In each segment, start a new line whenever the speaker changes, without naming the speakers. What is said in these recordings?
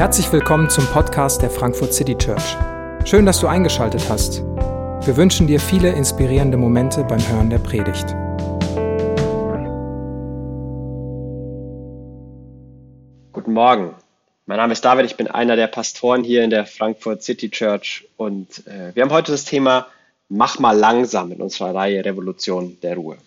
Herzlich willkommen zum Podcast der Frankfurt City Church. Schön, dass du eingeschaltet hast. Wir wünschen dir viele inspirierende Momente beim Hören der Predigt.
Guten Morgen. Mein Name ist David, ich bin einer der Pastoren hier in der Frankfurt City Church und äh, wir haben heute das Thema Mach mal langsam in unserer Reihe Revolution der Ruhe.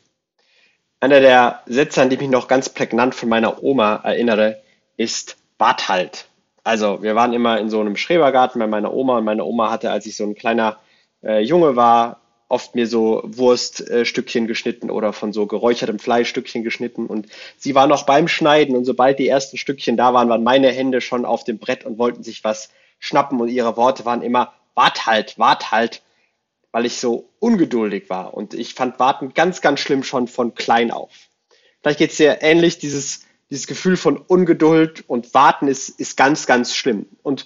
Einer der Sätze, an die ich mich noch ganz prägnant von meiner Oma erinnere, ist Wart halt. Also wir waren immer in so einem Schrebergarten bei meiner Oma und meine Oma hatte, als ich so ein kleiner äh, Junge war, oft mir so Wurststückchen äh, geschnitten oder von so geräuchertem Fleischstückchen geschnitten und sie war noch beim Schneiden und sobald die ersten Stückchen da waren, waren meine Hände schon auf dem Brett und wollten sich was schnappen und ihre Worte waren immer wart halt, wart halt, weil ich so ungeduldig war und ich fand Warten ganz, ganz schlimm schon von klein auf. Vielleicht geht es dir ähnlich, dieses dieses Gefühl von Ungeduld und Warten ist, ist ganz, ganz schlimm. Und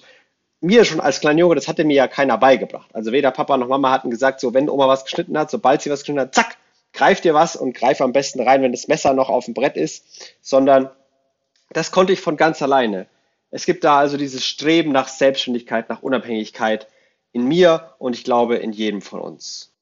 mir schon als kleiner Junge, das hatte mir ja keiner beigebracht. Also weder Papa noch Mama hatten gesagt, so wenn Oma was geschnitten hat, sobald sie was geschnitten hat, zack, greif dir was und greif am besten rein, wenn das Messer noch auf dem Brett ist, sondern das konnte ich von ganz alleine. Es gibt da also dieses Streben nach Selbstständigkeit, nach Unabhängigkeit in mir und ich glaube in jedem von uns.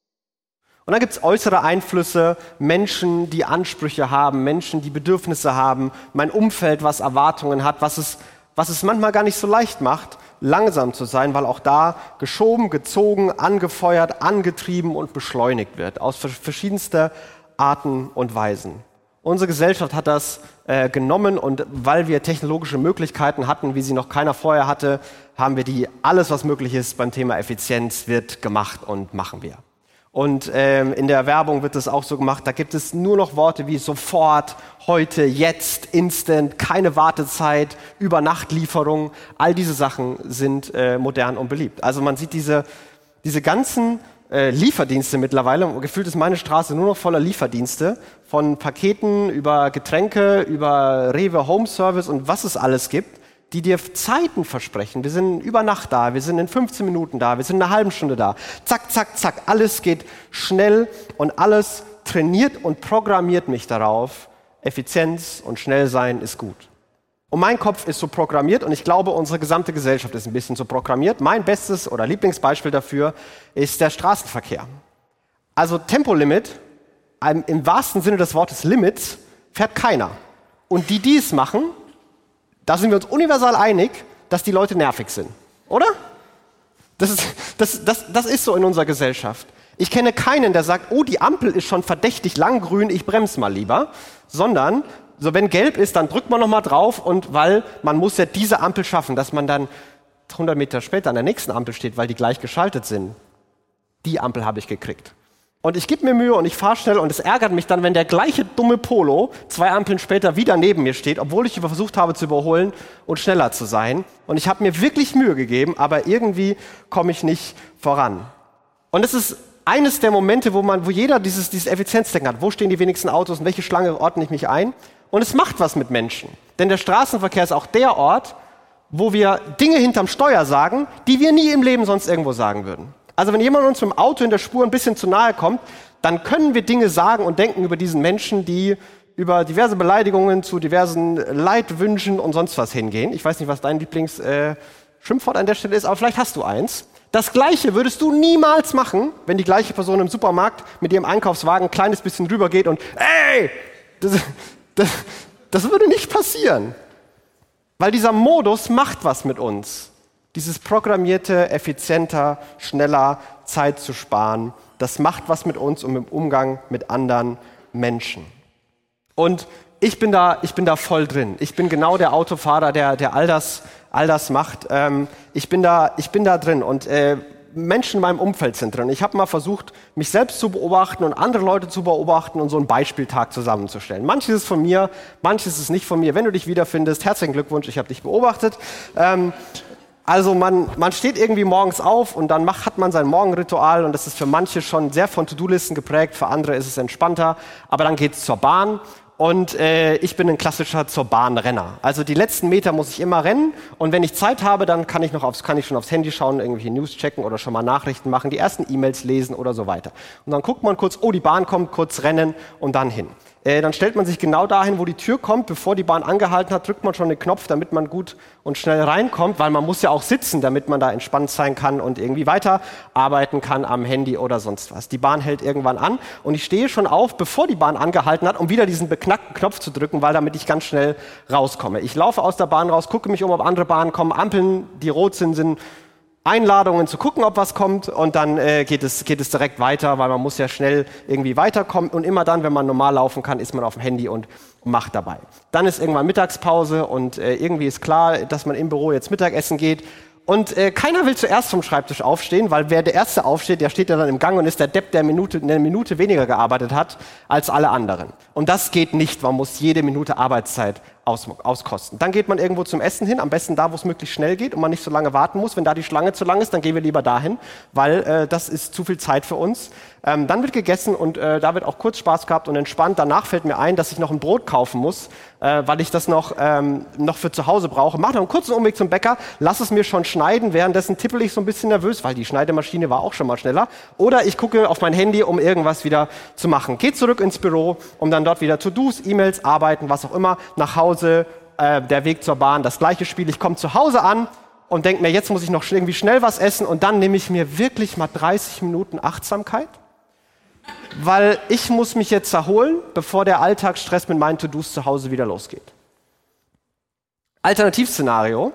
Und dann gibt es äußere Einflüsse, Menschen, die Ansprüche haben, Menschen, die Bedürfnisse haben, mein Umfeld, was Erwartungen hat, was es, was es manchmal gar nicht so leicht macht, langsam zu sein, weil auch da geschoben, gezogen, angefeuert, angetrieben und beschleunigt wird, aus verschiedenster Arten und Weisen. Unsere Gesellschaft hat das äh, genommen und weil wir technologische Möglichkeiten hatten, wie sie noch keiner vorher hatte, haben wir die, alles was möglich ist beim Thema Effizienz wird gemacht und machen wir. Und ähm, in der Werbung wird das auch so gemacht. Da gibt es nur noch Worte wie sofort, heute, jetzt, instant, keine Wartezeit, Übernachtlieferung. All diese Sachen sind äh, modern und beliebt. Also man sieht diese, diese ganzen äh, Lieferdienste mittlerweile. Gefühlt ist meine Straße nur noch voller Lieferdienste. Von Paketen über Getränke, über Rewe Home Service und was es alles gibt die dir Zeiten versprechen. Wir sind über Nacht da, wir sind in 15 Minuten da, wir sind in einer halben Stunde da. Zack, zack, zack, alles geht schnell und alles trainiert und programmiert mich darauf. Effizienz und schnell sein ist gut. Und mein Kopf ist so programmiert und ich glaube, unsere gesamte Gesellschaft ist ein bisschen so programmiert. Mein bestes oder Lieblingsbeispiel dafür ist der Straßenverkehr. Also Tempolimit, im wahrsten Sinne des Wortes Limits, fährt keiner. Und die, die es machen, da sind wir uns universal einig, dass die Leute nervig sind, oder? Das ist, das, das, das ist so in unserer Gesellschaft. Ich kenne keinen, der sagt, oh, die Ampel ist schon verdächtig lang grün, ich bremse mal lieber, sondern so wenn gelb ist, dann drückt man noch mal drauf und weil man muss ja diese Ampel schaffen, dass man dann 100 Meter später an der nächsten Ampel steht, weil die gleich geschaltet sind. Die Ampel habe ich gekriegt. Und ich gebe mir Mühe und ich fahre schnell und es ärgert mich dann, wenn der gleiche dumme Polo zwei Ampeln später wieder neben mir steht, obwohl ich versucht habe zu überholen und schneller zu sein. Und ich habe mir wirklich Mühe gegeben, aber irgendwie komme ich nicht voran. Und es ist eines der Momente, wo man, wo jeder dieses, dieses Effizienzdenken hat. Wo stehen die wenigsten Autos und welche Schlange ordne ich mich ein? Und es macht was mit Menschen. Denn der Straßenverkehr ist auch der Ort, wo wir Dinge hinterm Steuer sagen, die wir nie im Leben sonst irgendwo sagen würden. Also wenn jemand uns mit dem Auto in der Spur ein bisschen zu nahe kommt, dann können wir Dinge sagen und denken über diesen Menschen, die über diverse Beleidigungen zu diversen Leidwünschen und sonst was hingehen. Ich weiß nicht, was dein Lieblingsschimpfwort äh, an der Stelle ist, aber vielleicht hast du eins. Das Gleiche würdest du niemals machen, wenn die gleiche Person im Supermarkt mit ihrem Einkaufswagen ein kleines bisschen rübergeht und ey, das, das, das würde nicht passieren. Weil dieser Modus macht was mit uns dieses programmierte, effizienter, schneller Zeit zu sparen, das macht was mit uns und im Umgang mit anderen Menschen. Und ich bin da, ich bin da voll drin. Ich bin genau der Autofahrer, der, der all das, all das macht. Ähm, ich bin da, ich bin da drin und äh, Menschen in meinem Umfeld sind drin. Ich habe mal versucht, mich selbst zu beobachten und andere Leute zu beobachten und so einen Beispieltag zusammenzustellen. Manches ist von mir, manches ist nicht von mir. Wenn du dich wiederfindest, herzlichen Glückwunsch, ich habe dich beobachtet. Ähm, also man, man steht irgendwie morgens auf und dann macht, hat man sein Morgenritual und das ist für manche schon sehr von To-Do-Listen geprägt, für andere ist es entspannter. Aber dann geht es zur Bahn und äh, ich bin ein klassischer zur Bahn-Renner. Also die letzten Meter muss ich immer rennen und wenn ich Zeit habe, dann kann ich noch aufs, kann ich schon aufs Handy schauen, irgendwelche News checken oder schon mal Nachrichten machen, die ersten E-Mails lesen oder so weiter. Und dann guckt man kurz, oh die Bahn kommt, kurz rennen und dann hin. Äh, dann stellt man sich genau dahin, wo die Tür kommt. Bevor die Bahn angehalten hat, drückt man schon den Knopf, damit man gut und schnell reinkommt, weil man muss ja auch sitzen, damit man da entspannt sein kann und irgendwie weiterarbeiten kann am Handy oder sonst was. Die Bahn hält irgendwann an und ich stehe schon auf, bevor die Bahn angehalten hat, um wieder diesen beknackten Knopf zu drücken, weil damit ich ganz schnell rauskomme. Ich laufe aus der Bahn raus, gucke mich um, ob andere Bahnen kommen, Ampeln, die rot sind, sind Einladungen zu gucken, ob was kommt und dann äh, geht, es, geht es direkt weiter, weil man muss ja schnell irgendwie weiterkommen und immer dann, wenn man normal laufen kann, ist man auf dem Handy und macht dabei. Dann ist irgendwann Mittagspause und äh, irgendwie ist klar, dass man im Büro jetzt Mittagessen geht und äh, keiner will zuerst vom Schreibtisch aufstehen, weil wer der Erste aufsteht, der steht ja dann im Gang und ist der Depp, der Minute, eine Minute weniger gearbeitet hat als alle anderen. Und das geht nicht, man muss jede Minute Arbeitszeit aus, auskosten. Dann geht man irgendwo zum Essen hin, am besten da, wo es möglichst schnell geht und man nicht so lange warten muss. Wenn da die Schlange zu lang ist, dann gehen wir lieber dahin, weil äh, das ist zu viel Zeit für uns. Ähm, dann wird gegessen und äh, da wird auch kurz Spaß gehabt und entspannt. Danach fällt mir ein, dass ich noch ein Brot kaufen muss, äh, weil ich das noch, ähm, noch für zu Hause brauche. Mach noch einen kurzen Umweg zum Bäcker, lass es mir schon schneiden. Währenddessen tippel ich so ein bisschen nervös, weil die Schneidemaschine war auch schon mal schneller. Oder ich gucke auf mein Handy, um irgendwas wieder zu machen. Geh zurück ins Büro, um dann dort wieder To-Dos, E-Mails, arbeiten, was auch immer, nach Hause, äh, der Weg zur Bahn, das gleiche Spiel. Ich komme zu Hause an und denke mir, jetzt muss ich noch irgendwie schnell was essen und dann nehme ich mir wirklich mal 30 Minuten Achtsamkeit weil ich muss mich jetzt erholen, bevor der Alltagsstress mit meinen To-Dos zu Hause wieder losgeht. Alternativszenario.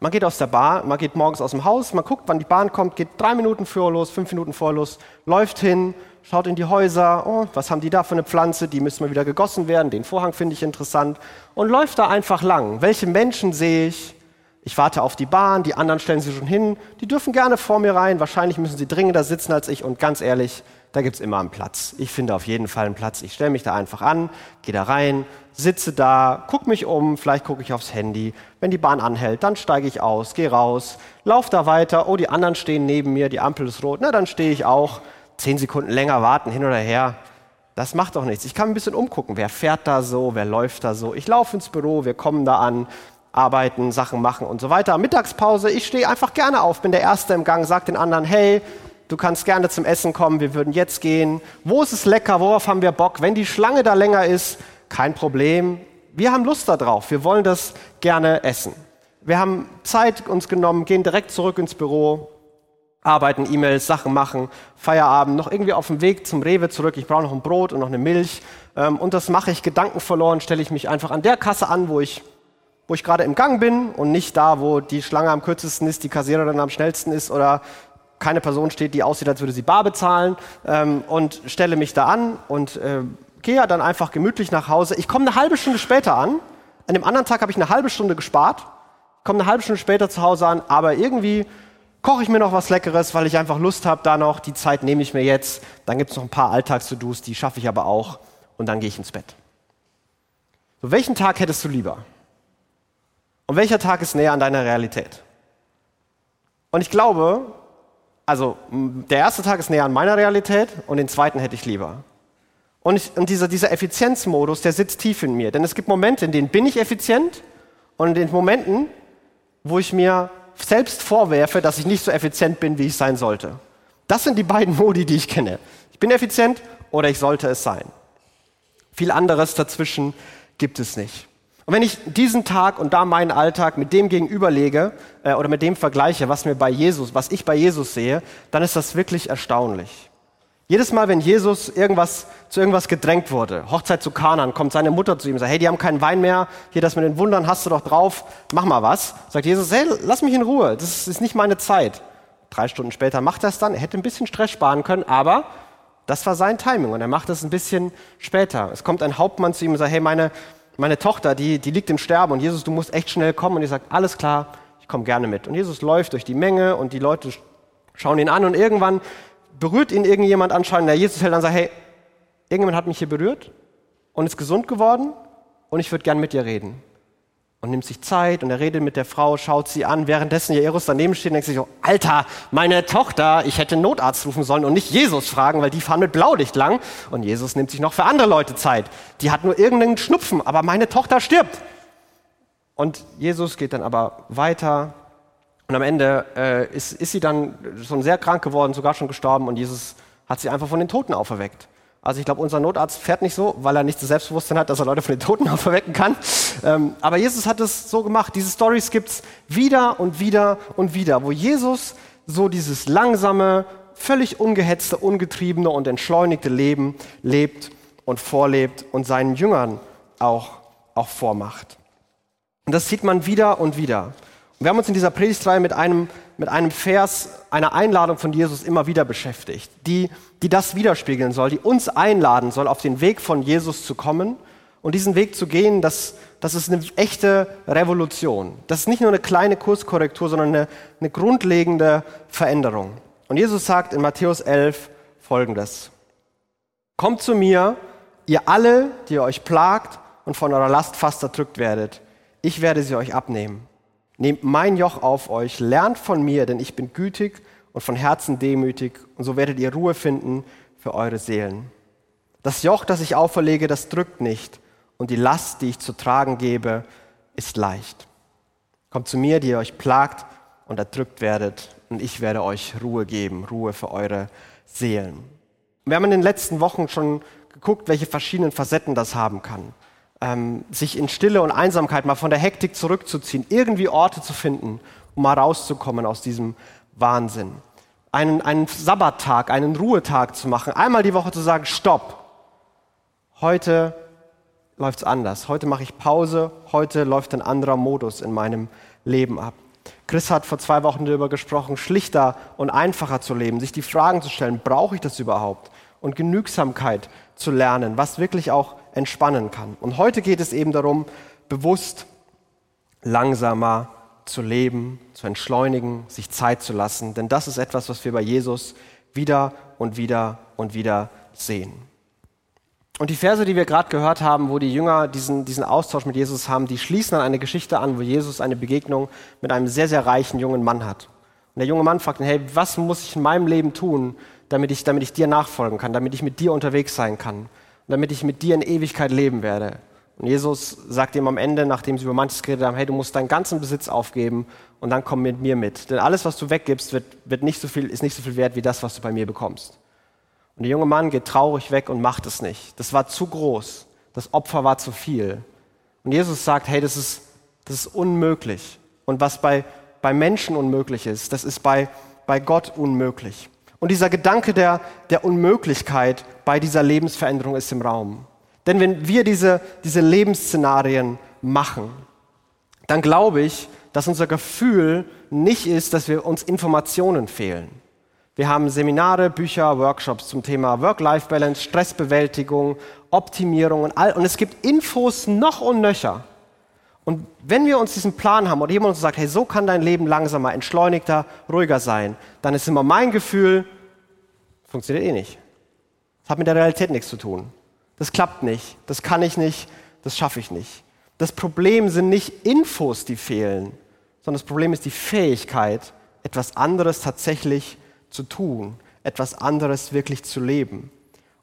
Man geht aus der Bar, man geht morgens aus dem Haus, man guckt, wann die Bahn kommt, geht drei Minuten vor los, fünf Minuten vor los, läuft hin, schaut in die Häuser, oh, was haben die da für eine Pflanze, die müssen mal wieder gegossen werden, den Vorhang finde ich interessant und läuft da einfach lang. Welche Menschen sehe ich? Ich warte auf die Bahn, die anderen stellen sich schon hin, die dürfen gerne vor mir rein, wahrscheinlich müssen sie dringender sitzen als ich und ganz ehrlich, da gibt es immer einen Platz. Ich finde auf jeden Fall einen Platz. Ich stelle mich da einfach an, gehe da rein, sitze da, gucke mich um, vielleicht gucke ich aufs Handy. Wenn die Bahn anhält, dann steige ich aus, gehe raus, laufe da weiter. Oh, die anderen stehen neben mir, die Ampel ist rot. Na, dann stehe ich auch. Zehn Sekunden länger warten, hin oder her. Das macht doch nichts. Ich kann ein bisschen umgucken. Wer fährt da so? Wer läuft da so? Ich laufe ins Büro, wir kommen da an, arbeiten, Sachen machen und so weiter. Mittagspause, ich stehe einfach gerne auf, bin der Erste im Gang, sage den anderen, hey, du kannst gerne zum Essen kommen, wir würden jetzt gehen. Wo ist es lecker, worauf haben wir Bock? Wenn die Schlange da länger ist, kein Problem. Wir haben Lust darauf, wir wollen das gerne essen. Wir haben Zeit uns genommen, gehen direkt zurück ins Büro, arbeiten, E-Mails, Sachen machen, Feierabend, noch irgendwie auf dem Weg zum Rewe zurück. Ich brauche noch ein Brot und noch eine Milch. Ähm, und das mache ich Gedanken verloren, stelle ich mich einfach an der Kasse an, wo ich, wo ich gerade im Gang bin und nicht da, wo die Schlange am kürzesten ist, die Kassiererin am schnellsten ist oder keine Person steht, die aussieht, als würde sie bar bezahlen ähm, und stelle mich da an und äh, gehe dann einfach gemütlich nach Hause. Ich komme eine halbe Stunde später an. An dem anderen Tag habe ich eine halbe Stunde gespart. Komme eine halbe Stunde später zu Hause an, aber irgendwie koche ich mir noch was Leckeres, weil ich einfach Lust habe, da noch die Zeit nehme ich mir jetzt. Dann gibt es noch ein paar Alltags-To-Dos, die schaffe ich aber auch und dann gehe ich ins Bett. So, welchen Tag hättest du lieber? Und welcher Tag ist näher an deiner Realität? Und ich glaube, also der erste Tag ist näher an meiner Realität und den zweiten hätte ich lieber. Und, ich, und dieser, dieser Effizienzmodus, der sitzt tief in mir. Denn es gibt Momente, in denen bin ich effizient und in den Momenten, wo ich mir selbst vorwerfe, dass ich nicht so effizient bin, wie ich sein sollte. Das sind die beiden Modi, die ich kenne. Ich bin effizient oder ich sollte es sein. Viel anderes dazwischen gibt es nicht. Und wenn ich diesen Tag und da meinen Alltag mit dem gegenüberlege äh, oder mit dem vergleiche, was mir bei Jesus, was ich bei Jesus sehe, dann ist das wirklich erstaunlich. Jedes Mal, wenn Jesus irgendwas, zu irgendwas gedrängt wurde, Hochzeit zu Kanan, kommt seine Mutter zu ihm und sagt, hey, die haben keinen Wein mehr, hier das mit den Wundern hast du doch drauf, mach mal was. Sagt Jesus, hey, lass mich in Ruhe, das ist nicht meine Zeit. Drei Stunden später macht er es dann, er hätte ein bisschen Stress sparen können, aber das war sein Timing und er macht es ein bisschen später. Es kommt ein Hauptmann zu ihm und sagt, hey, meine, meine Tochter, die, die liegt im Sterben und Jesus, du musst echt schnell kommen. Und ich sage, alles klar, ich komme gerne mit. Und Jesus läuft durch die Menge und die Leute schauen ihn an und irgendwann berührt ihn irgendjemand anscheinend. Der Jesus hält dann sagt, hey, irgendjemand hat mich hier berührt und ist gesund geworden und ich würde gern mit dir reden und nimmt sich Zeit und er redet mit der Frau, schaut sie an, währenddessen Jairus daneben steht und denkt sich so, Alter, meine Tochter, ich hätte Notarzt rufen sollen und nicht Jesus fragen, weil die fahren mit Blaulicht lang und Jesus nimmt sich noch für andere Leute Zeit. Die hat nur irgendeinen Schnupfen, aber meine Tochter stirbt. Und Jesus geht dann aber weiter und am Ende äh, ist, ist sie dann schon sehr krank geworden, sogar schon gestorben und Jesus hat sie einfach von den Toten auferweckt. Also ich glaube, unser Notarzt fährt nicht so, weil er nicht das Selbstbewusstsein hat, dass er Leute von den Toten auferwecken kann. Ähm, aber Jesus hat es so gemacht. Diese Stories gibt es wieder und wieder und wieder, wo Jesus so dieses langsame, völlig ungehetzte, ungetriebene und entschleunigte Leben lebt und vorlebt und seinen Jüngern auch, auch vormacht. Und das sieht man wieder und wieder. Wir haben uns in dieser Predigtreihe mit einem, mit einem Vers, einer Einladung von Jesus immer wieder beschäftigt, die, die das widerspiegeln soll, die uns einladen soll, auf den Weg von Jesus zu kommen und diesen Weg zu gehen, das, das ist eine echte Revolution. Das ist nicht nur eine kleine Kurskorrektur, sondern eine, eine grundlegende Veränderung. Und Jesus sagt in Matthäus 11 folgendes. Kommt zu mir, ihr alle, die ihr euch plagt und von eurer Last fast erdrückt werdet. Ich werde sie euch abnehmen. Nehmt mein Joch auf euch, lernt von mir, denn ich bin gütig und von Herzen demütig, und so werdet ihr Ruhe finden für eure Seelen. Das Joch, das ich auferlege, das drückt nicht, und die Last, die ich zu tragen gebe, ist leicht. Kommt zu mir, die ihr euch plagt und erdrückt werdet, und ich werde euch Ruhe geben, Ruhe für eure Seelen. Wir haben in den letzten Wochen schon geguckt, welche verschiedenen Facetten das haben kann. Ähm, sich in Stille und Einsamkeit mal von der Hektik zurückzuziehen, irgendwie Orte zu finden, um mal rauszukommen aus diesem Wahnsinn. Einen, einen Sabbattag, einen Ruhetag zu machen, einmal die Woche zu sagen, stopp, heute läuft es anders, heute mache ich Pause, heute läuft ein anderer Modus in meinem Leben ab. Chris hat vor zwei Wochen darüber gesprochen, schlichter und einfacher zu leben, sich die Fragen zu stellen, brauche ich das überhaupt? Und Genügsamkeit zu lernen, was wirklich auch entspannen kann. Und heute geht es eben darum, bewusst langsamer zu leben, zu entschleunigen, sich Zeit zu lassen. Denn das ist etwas, was wir bei Jesus wieder und wieder und wieder sehen. Und die Verse, die wir gerade gehört haben, wo die Jünger diesen, diesen Austausch mit Jesus haben, die schließen an eine Geschichte an, wo Jesus eine Begegnung mit einem sehr, sehr reichen jungen Mann hat. Und der junge Mann fragt ihn, hey, was muss ich in meinem Leben tun, damit ich, damit ich dir nachfolgen kann, damit ich mit dir unterwegs sein kann damit ich mit dir in Ewigkeit leben werde. Und Jesus sagt ihm am Ende, nachdem sie über manches geredet haben, hey, du musst deinen ganzen Besitz aufgeben und dann komm mit mir mit. Denn alles, was du weggibst, wird, wird nicht so viel, ist nicht so viel wert wie das, was du bei mir bekommst. Und der junge Mann geht traurig weg und macht es nicht. Das war zu groß. Das Opfer war zu viel. Und Jesus sagt, hey, das ist, das ist unmöglich. Und was bei, bei Menschen unmöglich ist, das ist bei, bei Gott unmöglich. Und dieser Gedanke der, der Unmöglichkeit bei dieser Lebensveränderung ist im Raum. Denn wenn wir diese, diese Lebensszenarien machen, dann glaube ich, dass unser Gefühl nicht ist, dass wir uns Informationen fehlen. Wir haben Seminare, Bücher, Workshops zum Thema Work-Life-Balance, Stressbewältigung, Optimierung und all. Und es gibt Infos noch und nöcher. Und wenn wir uns diesen Plan haben oder jemand uns sagt, hey, so kann dein Leben langsamer, entschleunigter, ruhiger sein, dann ist immer mein Gefühl, funktioniert eh nicht. Das hat mit der Realität nichts zu tun. Das klappt nicht, das kann ich nicht, das schaffe ich nicht. Das Problem sind nicht Infos, die fehlen, sondern das Problem ist die Fähigkeit, etwas anderes tatsächlich zu zu tun, etwas anderes wirklich zu leben.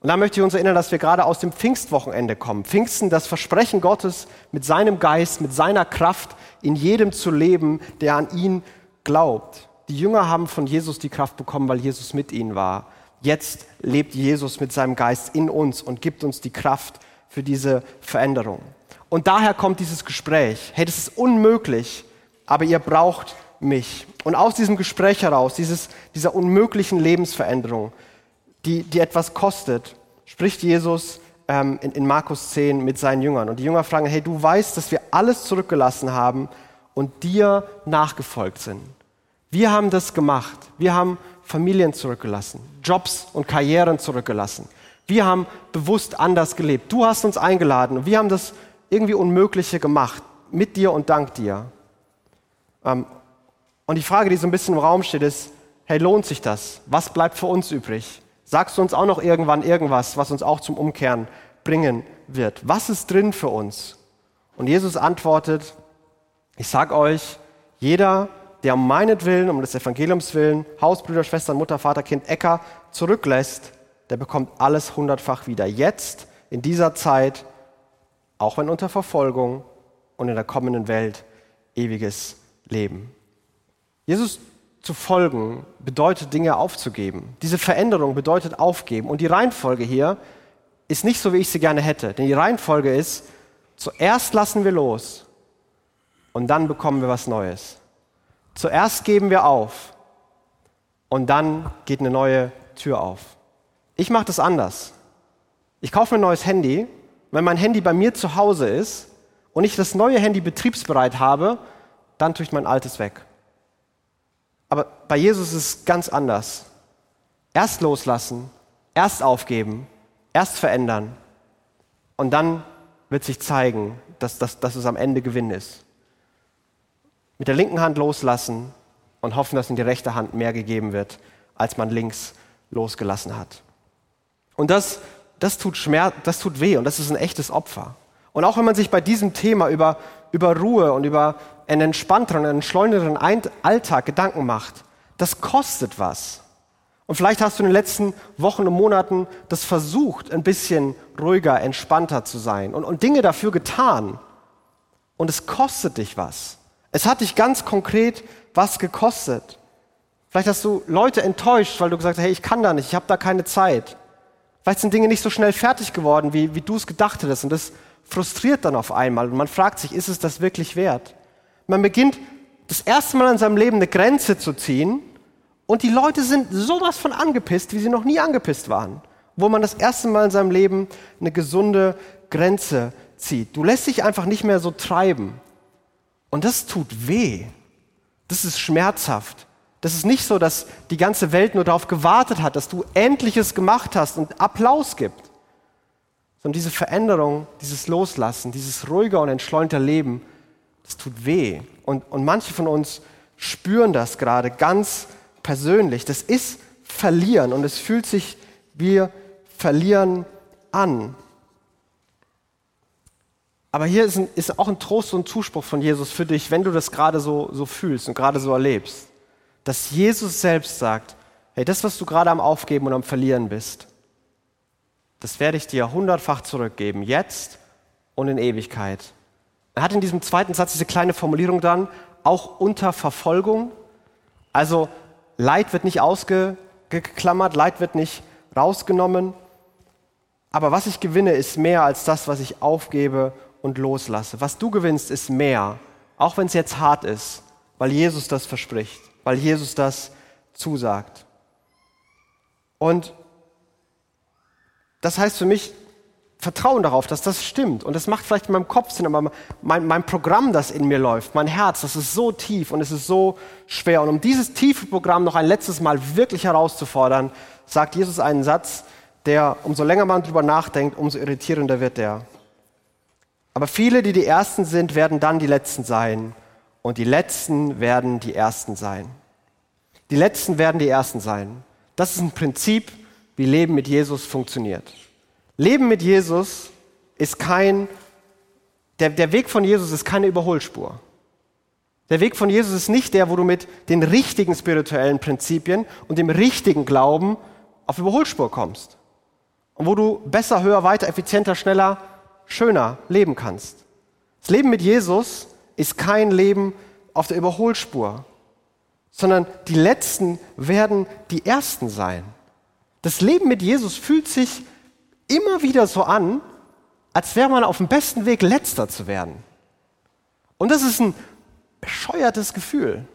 Und da möchte ich uns erinnern, dass wir gerade aus dem Pfingstwochenende kommen. Pfingsten, das Versprechen Gottes mit seinem Geist, mit seiner Kraft in jedem zu leben, der an ihn glaubt. Die Jünger haben von Jesus die Kraft bekommen, weil Jesus mit ihnen war. Jetzt lebt Jesus mit seinem Geist in uns und gibt uns die Kraft für diese Veränderung. Und daher kommt dieses Gespräch. Hey, das ist unmöglich, aber ihr braucht mich. Und aus diesem Gespräch heraus, dieses, dieser unmöglichen Lebensveränderung, die, die etwas kostet, spricht Jesus ähm, in, in Markus 10 mit seinen Jüngern. Und die Jünger fragen, hey, du weißt, dass wir alles zurückgelassen haben und dir nachgefolgt sind. Wir haben das gemacht. Wir haben Familien zurückgelassen, Jobs und Karrieren zurückgelassen. Wir haben bewusst anders gelebt. Du hast uns eingeladen und wir haben das irgendwie Unmögliche gemacht, mit dir und dank dir. Ähm, und die Frage, die so ein bisschen im Raum steht, ist, hey, lohnt sich das? Was bleibt für uns übrig? Sagst du uns auch noch irgendwann irgendwas, was uns auch zum Umkehren bringen wird? Was ist drin für uns? Und Jesus antwortet, ich sag euch, jeder, der um meinetwillen, um des Evangeliums willen, Haus, Brüder, Schwestern, Mutter, Vater, Kind, Äcker zurücklässt, der bekommt alles hundertfach wieder. Jetzt, in dieser Zeit, auch wenn unter Verfolgung und in der kommenden Welt ewiges Leben. Jesus zu folgen bedeutet Dinge aufzugeben. Diese Veränderung bedeutet aufgeben. Und die Reihenfolge hier ist nicht so, wie ich sie gerne hätte. Denn die Reihenfolge ist, zuerst lassen wir los und dann bekommen wir was Neues. Zuerst geben wir auf und dann geht eine neue Tür auf. Ich mache das anders. Ich kaufe mir ein neues Handy. Wenn mein Handy bei mir zu Hause ist und ich das neue Handy betriebsbereit habe, dann tue ich mein altes weg. Aber bei Jesus ist es ganz anders. Erst loslassen, erst aufgeben, erst verändern und dann wird sich zeigen, dass, dass, dass es am Ende Gewinn ist. Mit der linken Hand loslassen und hoffen, dass in die rechte Hand mehr gegeben wird, als man links losgelassen hat. Und das, das tut Schmerz, das tut weh und das ist ein echtes Opfer. Und auch wenn man sich bei diesem Thema über, über Ruhe und über einen entspannteren, einen Alltag Gedanken macht, das kostet was. Und vielleicht hast du in den letzten Wochen und Monaten das versucht, ein bisschen ruhiger, entspannter zu sein und, und Dinge dafür getan. Und es kostet dich was. Es hat dich ganz konkret was gekostet. Vielleicht hast du Leute enttäuscht, weil du gesagt hast, hey, ich kann da nicht, ich habe da keine Zeit. Vielleicht sind Dinge nicht so schnell fertig geworden, wie, wie du es gedacht hättest. Und das frustriert dann auf einmal. Und man fragt sich, ist es das wirklich wert? Man beginnt das erste Mal in seinem Leben eine Grenze zu ziehen und die Leute sind sowas von angepisst, wie sie noch nie angepisst waren. Wo man das erste Mal in seinem Leben eine gesunde Grenze zieht. Du lässt dich einfach nicht mehr so treiben. Und das tut weh. Das ist schmerzhaft. Das ist nicht so, dass die ganze Welt nur darauf gewartet hat, dass du Endliches gemacht hast und Applaus gibt. Sondern diese Veränderung, dieses Loslassen, dieses ruhiger und entschleunter Leben, das tut weh. Und, und manche von uns spüren das gerade ganz persönlich. Das ist Verlieren und es fühlt sich wie Verlieren an. Aber hier ist, ein, ist, auch ein Trost und Zuspruch von Jesus für dich, wenn du das gerade so, so fühlst und gerade so erlebst. Dass Jesus selbst sagt, hey, das, was du gerade am Aufgeben und am Verlieren bist, das werde ich dir hundertfach zurückgeben, jetzt und in Ewigkeit. Er hat in diesem zweiten Satz diese kleine Formulierung dann, auch unter Verfolgung. Also Leid wird nicht ausgeklammert, Leid wird nicht rausgenommen. Aber was ich gewinne, ist mehr als das, was ich aufgebe und loslasse. Was du gewinnst, ist mehr, auch wenn es jetzt hart ist, weil Jesus das verspricht, weil Jesus das zusagt. Und das heißt für mich, Vertrauen darauf, dass das stimmt. Und das macht vielleicht in meinem Kopf Sinn, aber mein, mein Programm, das in mir läuft, mein Herz, das ist so tief und es ist so schwer. Und um dieses tiefe Programm noch ein letztes Mal wirklich herauszufordern, sagt Jesus einen Satz, der, umso länger man drüber nachdenkt, umso irritierender wird der. Aber viele, die die Ersten sind, werden dann die Letzten sein. Und die Letzten werden die Ersten sein. Die Letzten werden die Ersten sein. Das ist ein Prinzip, wie Leben mit Jesus funktioniert. Leben mit Jesus ist kein, der, der Weg von Jesus ist keine Überholspur. Der Weg von Jesus ist nicht der, wo du mit den richtigen spirituellen Prinzipien und dem richtigen Glauben auf Überholspur kommst. Und wo du besser, höher, weiter, effizienter, schneller, schöner leben kannst. Das Leben mit Jesus ist kein Leben auf der Überholspur, sondern die Letzten werden die Ersten sein. Das Leben mit Jesus fühlt sich immer wieder so an, als wäre man auf dem besten Weg, letzter zu werden. Und das ist ein bescheuertes Gefühl.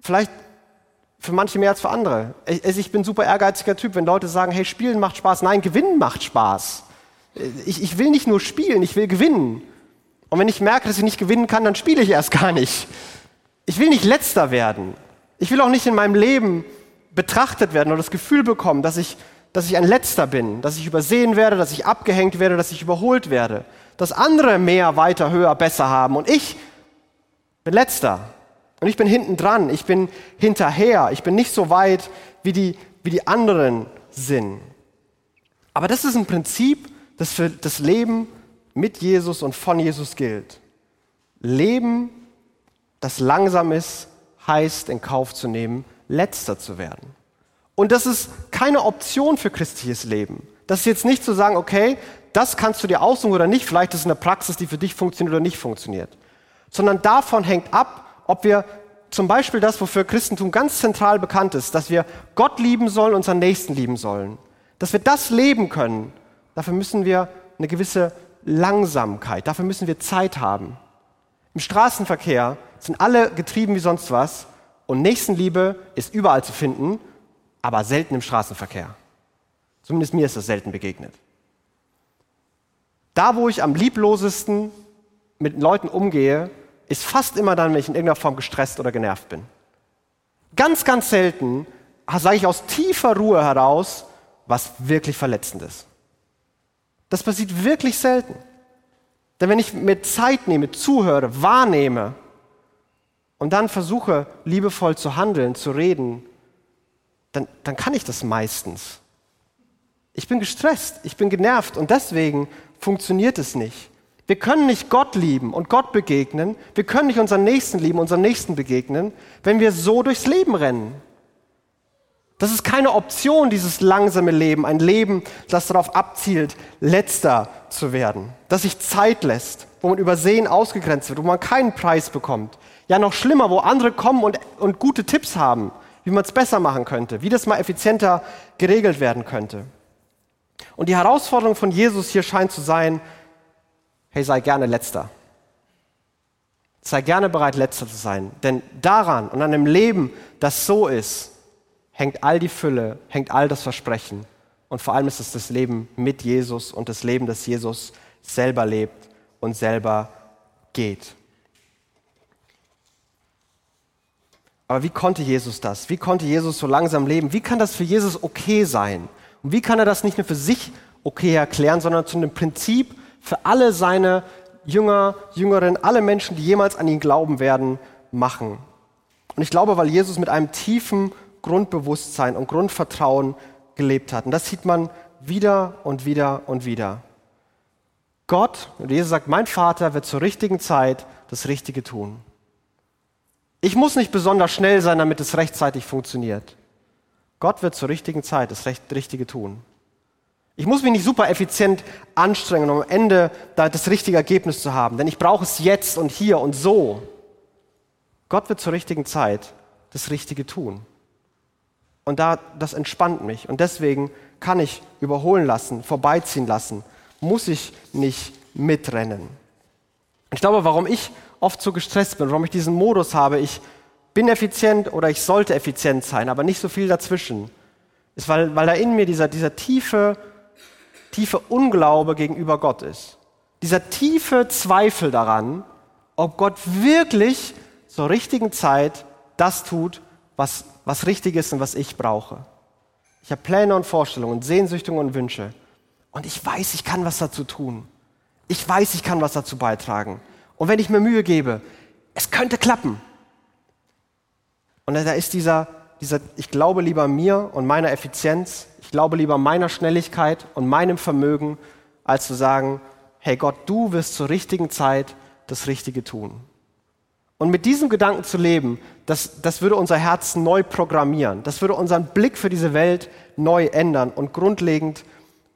Vielleicht für manche mehr als für andere. Ich, ich bin ein super ehrgeiziger Typ, wenn Leute sagen, hey, Spielen macht Spaß. Nein, Gewinnen macht Spaß. Ich, ich will nicht nur spielen, ich will gewinnen. Und wenn ich merke, dass ich nicht gewinnen kann, dann spiele ich erst gar nicht. Ich will nicht letzter werden. Ich will auch nicht in meinem Leben betrachtet werden oder das Gefühl bekommen, dass ich dass ich ein Letzter bin, dass ich übersehen werde, dass ich abgehängt werde, dass ich überholt werde, dass andere mehr, weiter, höher, besser haben und ich bin Letzter. Und ich bin hinten dran, ich bin hinterher, ich bin nicht so weit, wie die, wie die anderen sind. Aber das ist ein Prinzip, das für das Leben mit Jesus und von Jesus gilt. Leben, das langsam ist, heißt in Kauf zu nehmen, letzter zu werden. Und das ist keine Option für christliches Leben. Das ist jetzt nicht zu sagen, okay, das kannst du dir aussuchen oder nicht, vielleicht ist es eine Praxis, die für dich funktioniert oder nicht funktioniert. Sondern davon hängt ab, ob wir zum Beispiel das, wofür Christentum ganz zentral bekannt ist, dass wir Gott lieben sollen, unseren Nächsten lieben sollen. Dass wir das leben können Dafür müssen wir eine gewisse Langsamkeit, dafür müssen wir Zeit haben. Im Straßenverkehr sind alle getrieben wie sonst was und Nächstenliebe ist überall zu finden, aber selten im Straßenverkehr. Zumindest mir ist das selten begegnet. Da, wo ich am lieblosesten mit Leuten umgehe, ist fast immer dann, wenn ich in irgendeiner Form gestresst oder genervt bin. Ganz, ganz selten sage ich aus tiefer Ruhe heraus, was wirklich verletzend ist. Das passiert wirklich selten. Denn wenn ich mir Zeit nehme, zuhöre, wahrnehme und dann versuche, liebevoll zu handeln, zu reden, dann, dann kann ich das meistens. Ich bin gestresst, ich bin genervt und deswegen funktioniert es nicht. Wir können nicht Gott lieben und Gott begegnen. Wir können nicht unseren Nächsten lieben, unseren Nächsten begegnen, wenn wir so durchs Leben rennen. Das ist keine Option, dieses langsame Leben, ein Leben, das darauf abzielt, letzter zu werden, das sich Zeit lässt, wo man übersehen ausgegrenzt wird, wo man keinen Preis bekommt. Ja, noch schlimmer, wo andere kommen und, und gute Tipps haben, wie man es besser machen könnte, wie das mal effizienter geregelt werden könnte. Und die Herausforderung von Jesus hier scheint zu sein, hey, sei gerne letzter. Sei gerne bereit, letzter zu sein. Denn daran und an einem Leben, das so ist, hängt all die Fülle, hängt all das Versprechen. Und vor allem ist es das Leben mit Jesus und das Leben, das Jesus selber lebt und selber geht. Aber wie konnte Jesus das? Wie konnte Jesus so langsam leben? Wie kann das für Jesus okay sein? Und wie kann er das nicht nur für sich okay erklären, sondern zu einem Prinzip für alle seine Jünger, Jüngerinnen, alle Menschen, die jemals an ihn glauben werden, machen. Und ich glaube, weil Jesus mit einem tiefen Grundbewusstsein und Grundvertrauen gelebt hat. Und das sieht man wieder und wieder und wieder. Gott, und Jesus sagt, mein Vater wird zur richtigen Zeit das Richtige tun. Ich muss nicht besonders schnell sein, damit es rechtzeitig funktioniert. Gott wird zur richtigen Zeit das Richtige tun. Ich muss mich nicht super effizient anstrengen, um am Ende das richtige Ergebnis zu haben, denn ich brauche es jetzt und hier und so. Gott wird zur richtigen Zeit das Richtige tun. Und da, das entspannt mich. Und deswegen kann ich überholen lassen, vorbeiziehen lassen, muss ich nicht mitrennen. Ich glaube, warum ich oft so gestresst bin, warum ich diesen Modus habe, ich bin effizient oder ich sollte effizient sein, aber nicht so viel dazwischen, ist, weil, weil da in mir dieser, dieser tiefe tiefe Unglaube gegenüber Gott ist. Dieser tiefe Zweifel daran, ob Gott wirklich zur richtigen Zeit das tut, was, was richtig ist und was ich brauche. Ich habe Pläne und Vorstellungen, Sehnsüchtungen und Wünsche. Und ich weiß, ich kann was dazu tun. Ich weiß, ich kann was dazu beitragen. Und wenn ich mir Mühe gebe, es könnte klappen. Und da ist dieser, dieser, ich glaube lieber mir und meiner Effizienz, ich glaube lieber meiner Schnelligkeit und meinem Vermögen, als zu sagen, hey Gott, du wirst zur richtigen Zeit das Richtige tun. Und mit diesem Gedanken zu leben, das, das würde unser Herz neu programmieren. Das würde unseren Blick für diese Welt neu ändern und grundlegend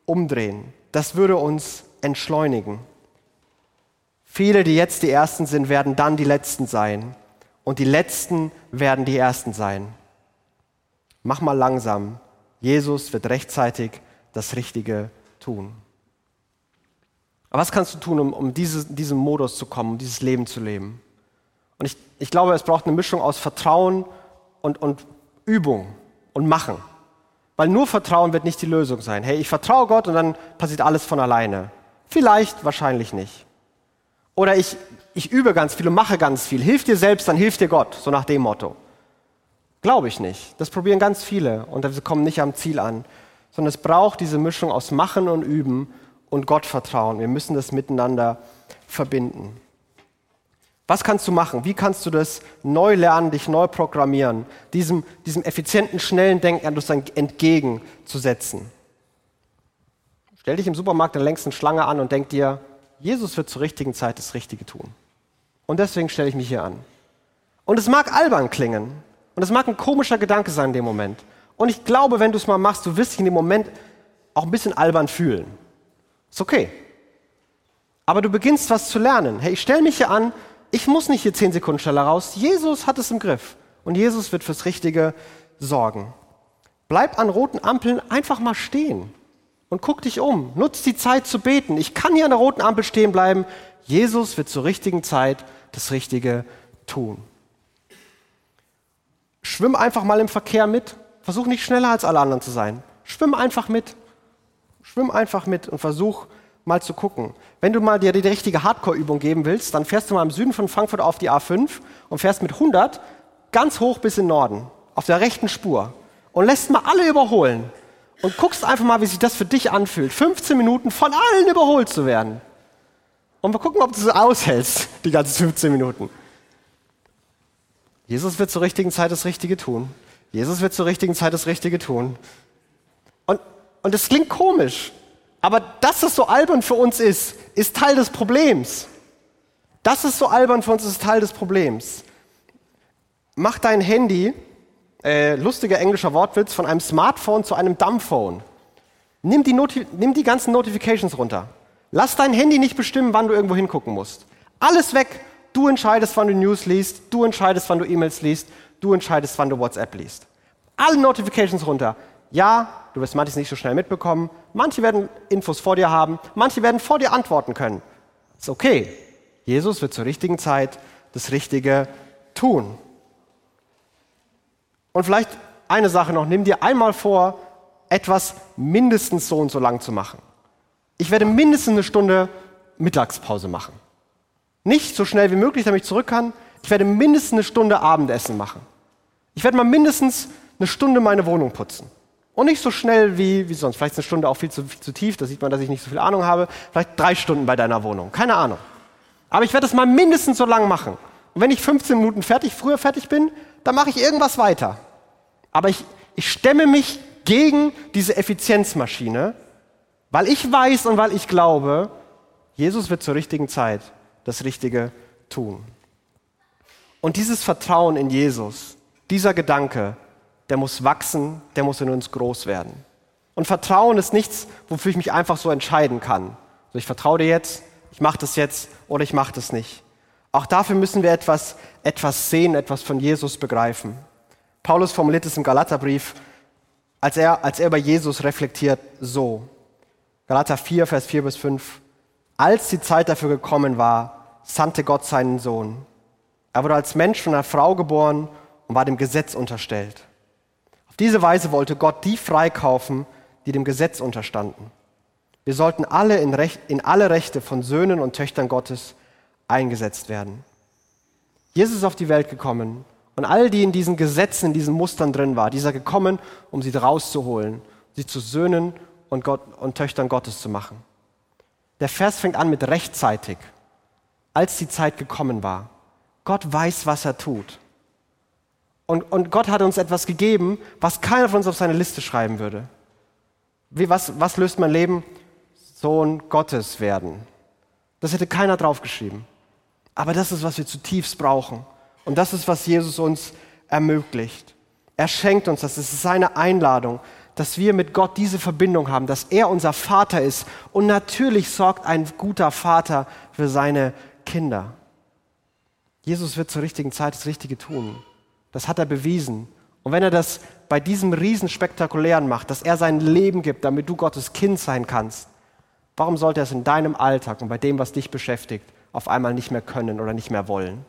umdrehen. Das würde uns entschleunigen. Viele, die jetzt die Ersten sind, werden dann die Letzten sein. Und die Letzten werden die Ersten sein. Mach mal langsam. Jesus wird rechtzeitig das Richtige tun. Aber was kannst du tun, um, um diese, diesem Modus zu kommen, um dieses Leben zu leben? Und ich, ich glaube, es braucht eine Mischung aus Vertrauen und, und Übung und Machen. Weil nur Vertrauen wird nicht die Lösung sein. Hey, ich vertraue Gott und dann passiert alles von alleine. Vielleicht, wahrscheinlich nicht. Oder ich, ich übe ganz viel und mache ganz viel. Hilf dir selbst, dann hilft dir Gott. So nach dem Motto. Glaube ich nicht. Das probieren ganz viele und sie kommen nicht am Ziel an. Sondern es braucht diese Mischung aus Machen und Üben und Gottvertrauen. Wir müssen das miteinander verbinden. Was kannst du machen? Wie kannst du das neu lernen, dich neu programmieren, diesem, diesem effizienten, schnellen Denken entgegenzusetzen? Stell dich im Supermarkt der längsten Schlange an und denk dir, Jesus wird zur richtigen Zeit das Richtige tun. Und deswegen stelle ich mich hier an. Und es mag albern klingen, und das mag ein komischer Gedanke sein in dem Moment. Und ich glaube, wenn du es mal machst, du wirst dich in dem Moment auch ein bisschen albern fühlen. Ist okay. Aber du beginnst was zu lernen. Hey, ich stelle mich hier an, ich muss nicht hier zehn Sekunden schneller raus. Jesus hat es im Griff. Und Jesus wird fürs Richtige sorgen. Bleib an roten Ampeln einfach mal stehen. Und guck dich um. Nutz die Zeit zu beten. Ich kann hier an der roten Ampel stehen bleiben. Jesus wird zur richtigen Zeit das Richtige tun. Schwimm einfach mal im Verkehr mit. Versuch nicht schneller als alle anderen zu sein. Schwimm einfach mit. Schwimm einfach mit und versuch mal zu gucken. Wenn du mal dir die richtige Hardcore-Übung geben willst, dann fährst du mal im Süden von Frankfurt auf die A5 und fährst mit 100 ganz hoch bis in den Norden, auf der rechten Spur und lässt mal alle überholen und guckst einfach mal, wie sich das für dich anfühlt, 15 Minuten von allen überholt zu werden. Und wir gucken, ob du es aushältst, die ganzen 15 Minuten. Jesus wird zur richtigen Zeit das Richtige tun. Jesus wird zur richtigen Zeit das Richtige tun. Und, und das klingt komisch, aber dass es so albern für uns ist, ist Teil des Problems. Dass es so albern für uns ist, Teil des Problems. Mach dein Handy, äh, lustiger englischer Wortwitz, von einem Smartphone zu einem Dumbphone. Nimm die, nimm die ganzen Notifications runter. Lass dein Handy nicht bestimmen, wann du irgendwo hingucken musst. Alles weg. Du entscheidest, wann du News liest. Du entscheidest, wann du E-Mails liest. Du entscheidest, wann du WhatsApp liest. Alle Notifications runter. Ja, du wirst manches nicht so schnell mitbekommen. Manche werden Infos vor dir haben. Manche werden vor dir antworten können. Ist okay. Jesus wird zur richtigen Zeit das Richtige tun. Und vielleicht eine Sache noch. Nimm dir einmal vor, etwas mindestens so und so lang zu machen. Ich werde mindestens eine Stunde Mittagspause machen. Nicht so schnell wie möglich, damit ich zurück kann. Ich werde mindestens eine Stunde Abendessen machen. Ich werde mal mindestens eine Stunde meine Wohnung putzen. Und nicht so schnell wie, wie sonst. Vielleicht eine Stunde auch viel zu, viel zu tief, da sieht man, dass ich nicht so viel Ahnung habe. Vielleicht drei Stunden bei deiner Wohnung. Keine Ahnung. Aber ich werde es mal mindestens so lang machen. Und wenn ich 15 Minuten fertig, früher fertig bin, dann mache ich irgendwas weiter. Aber ich, ich stemme mich gegen diese Effizienzmaschine weil ich weiß und weil ich glaube, Jesus wird zur richtigen Zeit das Richtige tun. Und dieses Vertrauen in Jesus, dieser Gedanke, der muss wachsen, der muss in uns groß werden. Und Vertrauen ist nichts, wofür ich mich einfach so entscheiden kann. Also ich vertraue dir jetzt, ich mache das jetzt oder ich mache das nicht. Auch dafür müssen wir etwas, etwas sehen, etwas von Jesus begreifen. Paulus formuliert es im Galaterbrief, als er, als er über Jesus reflektiert, so. Galater 4, Vers 4 bis 5. Als die Zeit dafür gekommen war, sandte Gott seinen Sohn. Er wurde als Mensch von einer Frau geboren und war dem Gesetz unterstellt. Auf diese Weise wollte Gott die freikaufen, die dem Gesetz unterstanden. Wir sollten alle in, Recht, in alle Rechte von Söhnen und Töchtern Gottes eingesetzt werden. Jesus ist auf die Welt gekommen und all die in diesen Gesetzen, in diesen Mustern drin war, dieser gekommen, um sie rauszuholen, sie zu Söhnen und, Gott, und Töchtern Gottes zu machen. Der Vers fängt an mit rechtzeitig, als die Zeit gekommen war. Gott weiß, was er tut. Und, und Gott hat uns etwas gegeben, was keiner von uns auf seine Liste schreiben würde. Wie, was, was löst mein Leben? Sohn Gottes werden. Das hätte keiner draufgeschrieben. Aber das ist, was wir zutiefst brauchen. Und das ist, was Jesus uns ermöglicht. Er schenkt uns das. Es ist seine Einladung dass wir mit Gott diese Verbindung haben, dass er unser Vater ist. Und natürlich sorgt ein guter Vater für seine Kinder. Jesus wird zur richtigen Zeit das Richtige tun. Das hat er bewiesen. Und wenn er das bei diesem Riesenspektakulären macht, dass er sein Leben gibt, damit du Gottes Kind sein kannst, warum sollte er es in deinem Alltag und bei dem, was dich beschäftigt, auf einmal nicht mehr können oder nicht mehr wollen?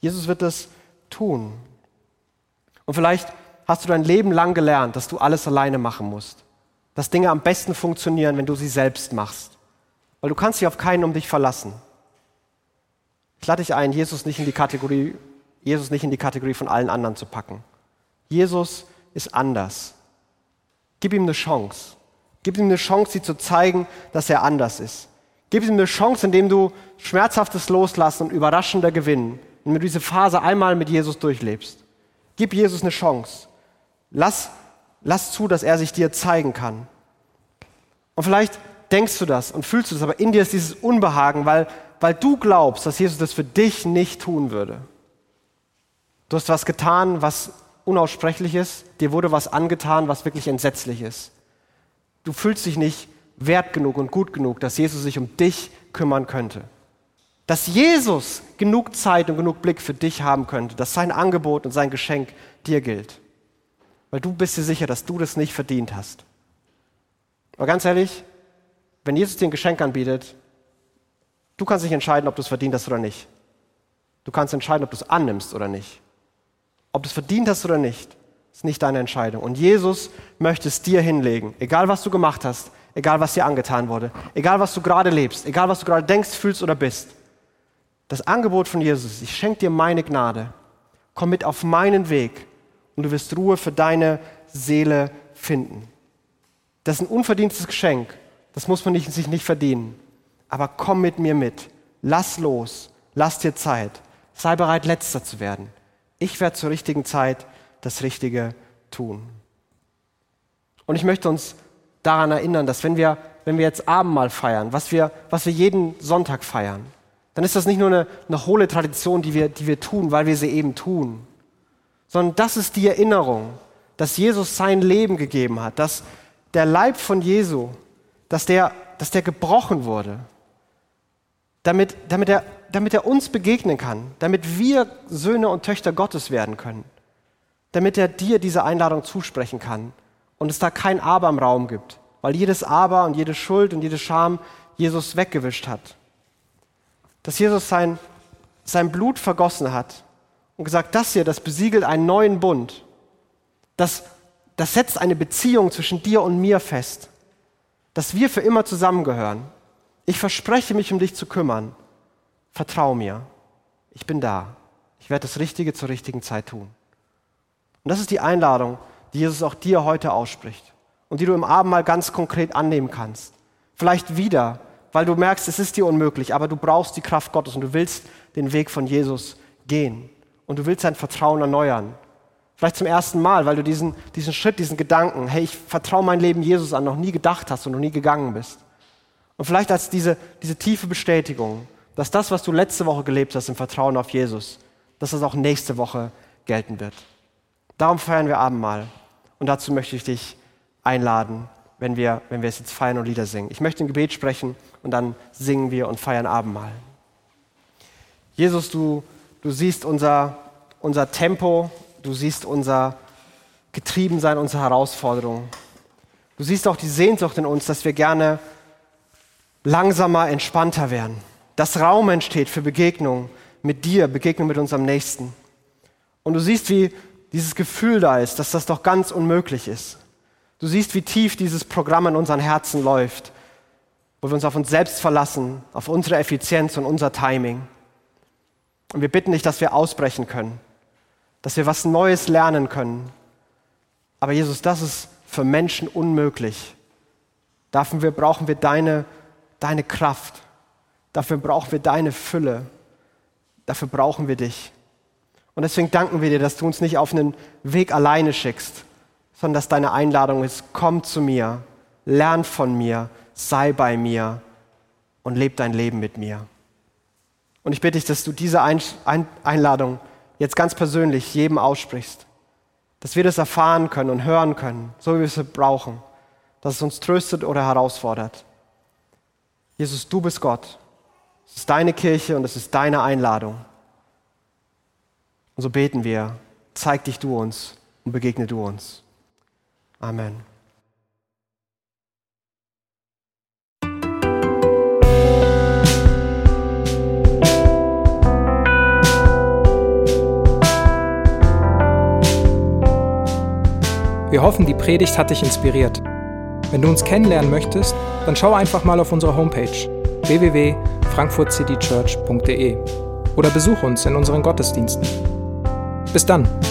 Jesus wird das tun. Und vielleicht hast du dein Leben lang gelernt, dass du alles alleine machen musst. Dass Dinge am besten funktionieren, wenn du sie selbst machst. Weil du kannst dich auf keinen um dich verlassen. Ich lade dich ein, Jesus nicht in die Kategorie, Jesus nicht in die Kategorie von allen anderen zu packen. Jesus ist anders. Gib ihm eine Chance. Gib ihm eine Chance, sie zu zeigen, dass er anders ist. Gib ihm eine Chance, indem du schmerzhaftes Loslassen und überraschender Gewinnen, indem du diese Phase einmal mit Jesus durchlebst. Gib Jesus eine Chance. Lass, lass zu, dass er sich dir zeigen kann. Und vielleicht denkst du das und fühlst du das, aber in dir ist dieses Unbehagen, weil, weil du glaubst, dass Jesus das für dich nicht tun würde. Du hast was getan, was unaussprechlich ist. Dir wurde was angetan, was wirklich entsetzlich ist. Du fühlst dich nicht wert genug und gut genug, dass Jesus sich um dich kümmern könnte. Dass Jesus genug Zeit und genug Blick für dich haben könnte, dass sein Angebot und sein Geschenk dir gilt weil du bist dir sicher, dass du das nicht verdient hast. Aber ganz ehrlich, wenn Jesus dir ein Geschenk anbietet, du kannst nicht entscheiden, ob du es verdient hast oder nicht. Du kannst entscheiden, ob du es annimmst oder nicht. Ob du es verdient hast oder nicht, ist nicht deine Entscheidung. Und Jesus möchte es dir hinlegen, egal was du gemacht hast, egal was dir angetan wurde, egal was du gerade lebst, egal was du gerade denkst, fühlst oder bist. Das Angebot von Jesus, ich schenke dir meine Gnade, komm mit auf meinen Weg und du wirst Ruhe für deine Seele finden. Das ist ein unverdientes Geschenk, das muss man sich nicht verdienen. Aber komm mit mir mit, lass los, lass dir Zeit, sei bereit, letzter zu werden. Ich werde zur richtigen Zeit das Richtige tun. Und ich möchte uns daran erinnern, dass wenn wir, wenn wir jetzt Abendmahl feiern, was wir, was wir jeden Sonntag feiern, dann ist das nicht nur eine, eine hohle Tradition, die wir, die wir tun, weil wir sie eben tun, sondern das ist die Erinnerung, dass Jesus sein Leben gegeben hat, dass der Leib von Jesu, dass der, dass der gebrochen wurde, damit, damit, er, damit er uns begegnen kann, damit wir Söhne und Töchter Gottes werden können, damit er dir diese Einladung zusprechen kann und es da kein Aber im Raum gibt, weil jedes Aber und jede Schuld und jede Scham Jesus weggewischt hat. Dass Jesus sein, sein Blut vergossen hat und gesagt, das hier, das besiegelt einen neuen Bund. Das, das setzt eine Beziehung zwischen dir und mir fest, dass wir für immer zusammengehören. Ich verspreche mich, um dich zu kümmern. Vertrau mir. Ich bin da. Ich werde das Richtige zur richtigen Zeit tun. Und das ist die Einladung, die Jesus auch dir heute ausspricht und die du im Abendmahl ganz konkret annehmen kannst. Vielleicht wieder, weil du merkst, es ist dir unmöglich, aber du brauchst die Kraft Gottes und du willst den Weg von Jesus gehen und du willst dein Vertrauen erneuern. Vielleicht zum ersten Mal, weil du diesen, diesen Schritt, diesen Gedanken, hey, ich vertraue mein Leben Jesus an, noch nie gedacht hast und noch nie gegangen bist. Und vielleicht als diese, diese tiefe Bestätigung, dass das, was du letzte Woche gelebt hast im Vertrauen auf Jesus, dass das auch nächste Woche gelten wird. Darum feiern wir Abendmahl. Und dazu möchte ich dich einladen, wenn wir, wenn wir es jetzt feiern und Lieder singen. Ich möchte ein Gebet sprechen und dann singen wir und feiern Abendmahl. Jesus, du, du siehst unser, unser Tempo, du siehst unser Getriebensein, unsere Herausforderungen. Du siehst auch die Sehnsucht in uns, dass wir gerne langsamer, entspannter werden. Dass Raum entsteht für Begegnung mit dir, Begegnung mit unserem Nächsten. Und du siehst, wie dieses Gefühl da ist, dass das doch ganz unmöglich ist. Du siehst, wie tief dieses Programm in unseren Herzen läuft, wo wir uns auf uns selbst verlassen, auf unsere Effizienz und unser Timing. Und wir bitten dich, dass wir ausbrechen können, dass wir was Neues lernen können. Aber Jesus, das ist für Menschen unmöglich. Dafür brauchen wir deine, deine Kraft. Dafür brauchen wir deine Fülle. Dafür brauchen wir dich. Und deswegen danken wir dir, dass du uns nicht auf einen Weg alleine schickst, sondern dass deine Einladung ist, komm zu mir, lern von mir, sei bei mir und leb dein Leben mit mir. Und ich bitte dich, dass du diese Einladung jetzt ganz persönlich jedem aussprichst, dass wir das erfahren können und hören können, so wie wir es brauchen, dass es uns tröstet oder herausfordert. Jesus, du bist Gott. Es ist deine Kirche und es ist deine Einladung. Und so beten wir, zeig dich du uns und begegne du uns. Amen.
Wir hoffen, die Predigt hat dich inspiriert. Wenn du uns kennenlernen möchtest, dann schau einfach mal auf unsere Homepage www.frankfurtcitychurch.de oder besuch uns in unseren Gottesdiensten. Bis dann.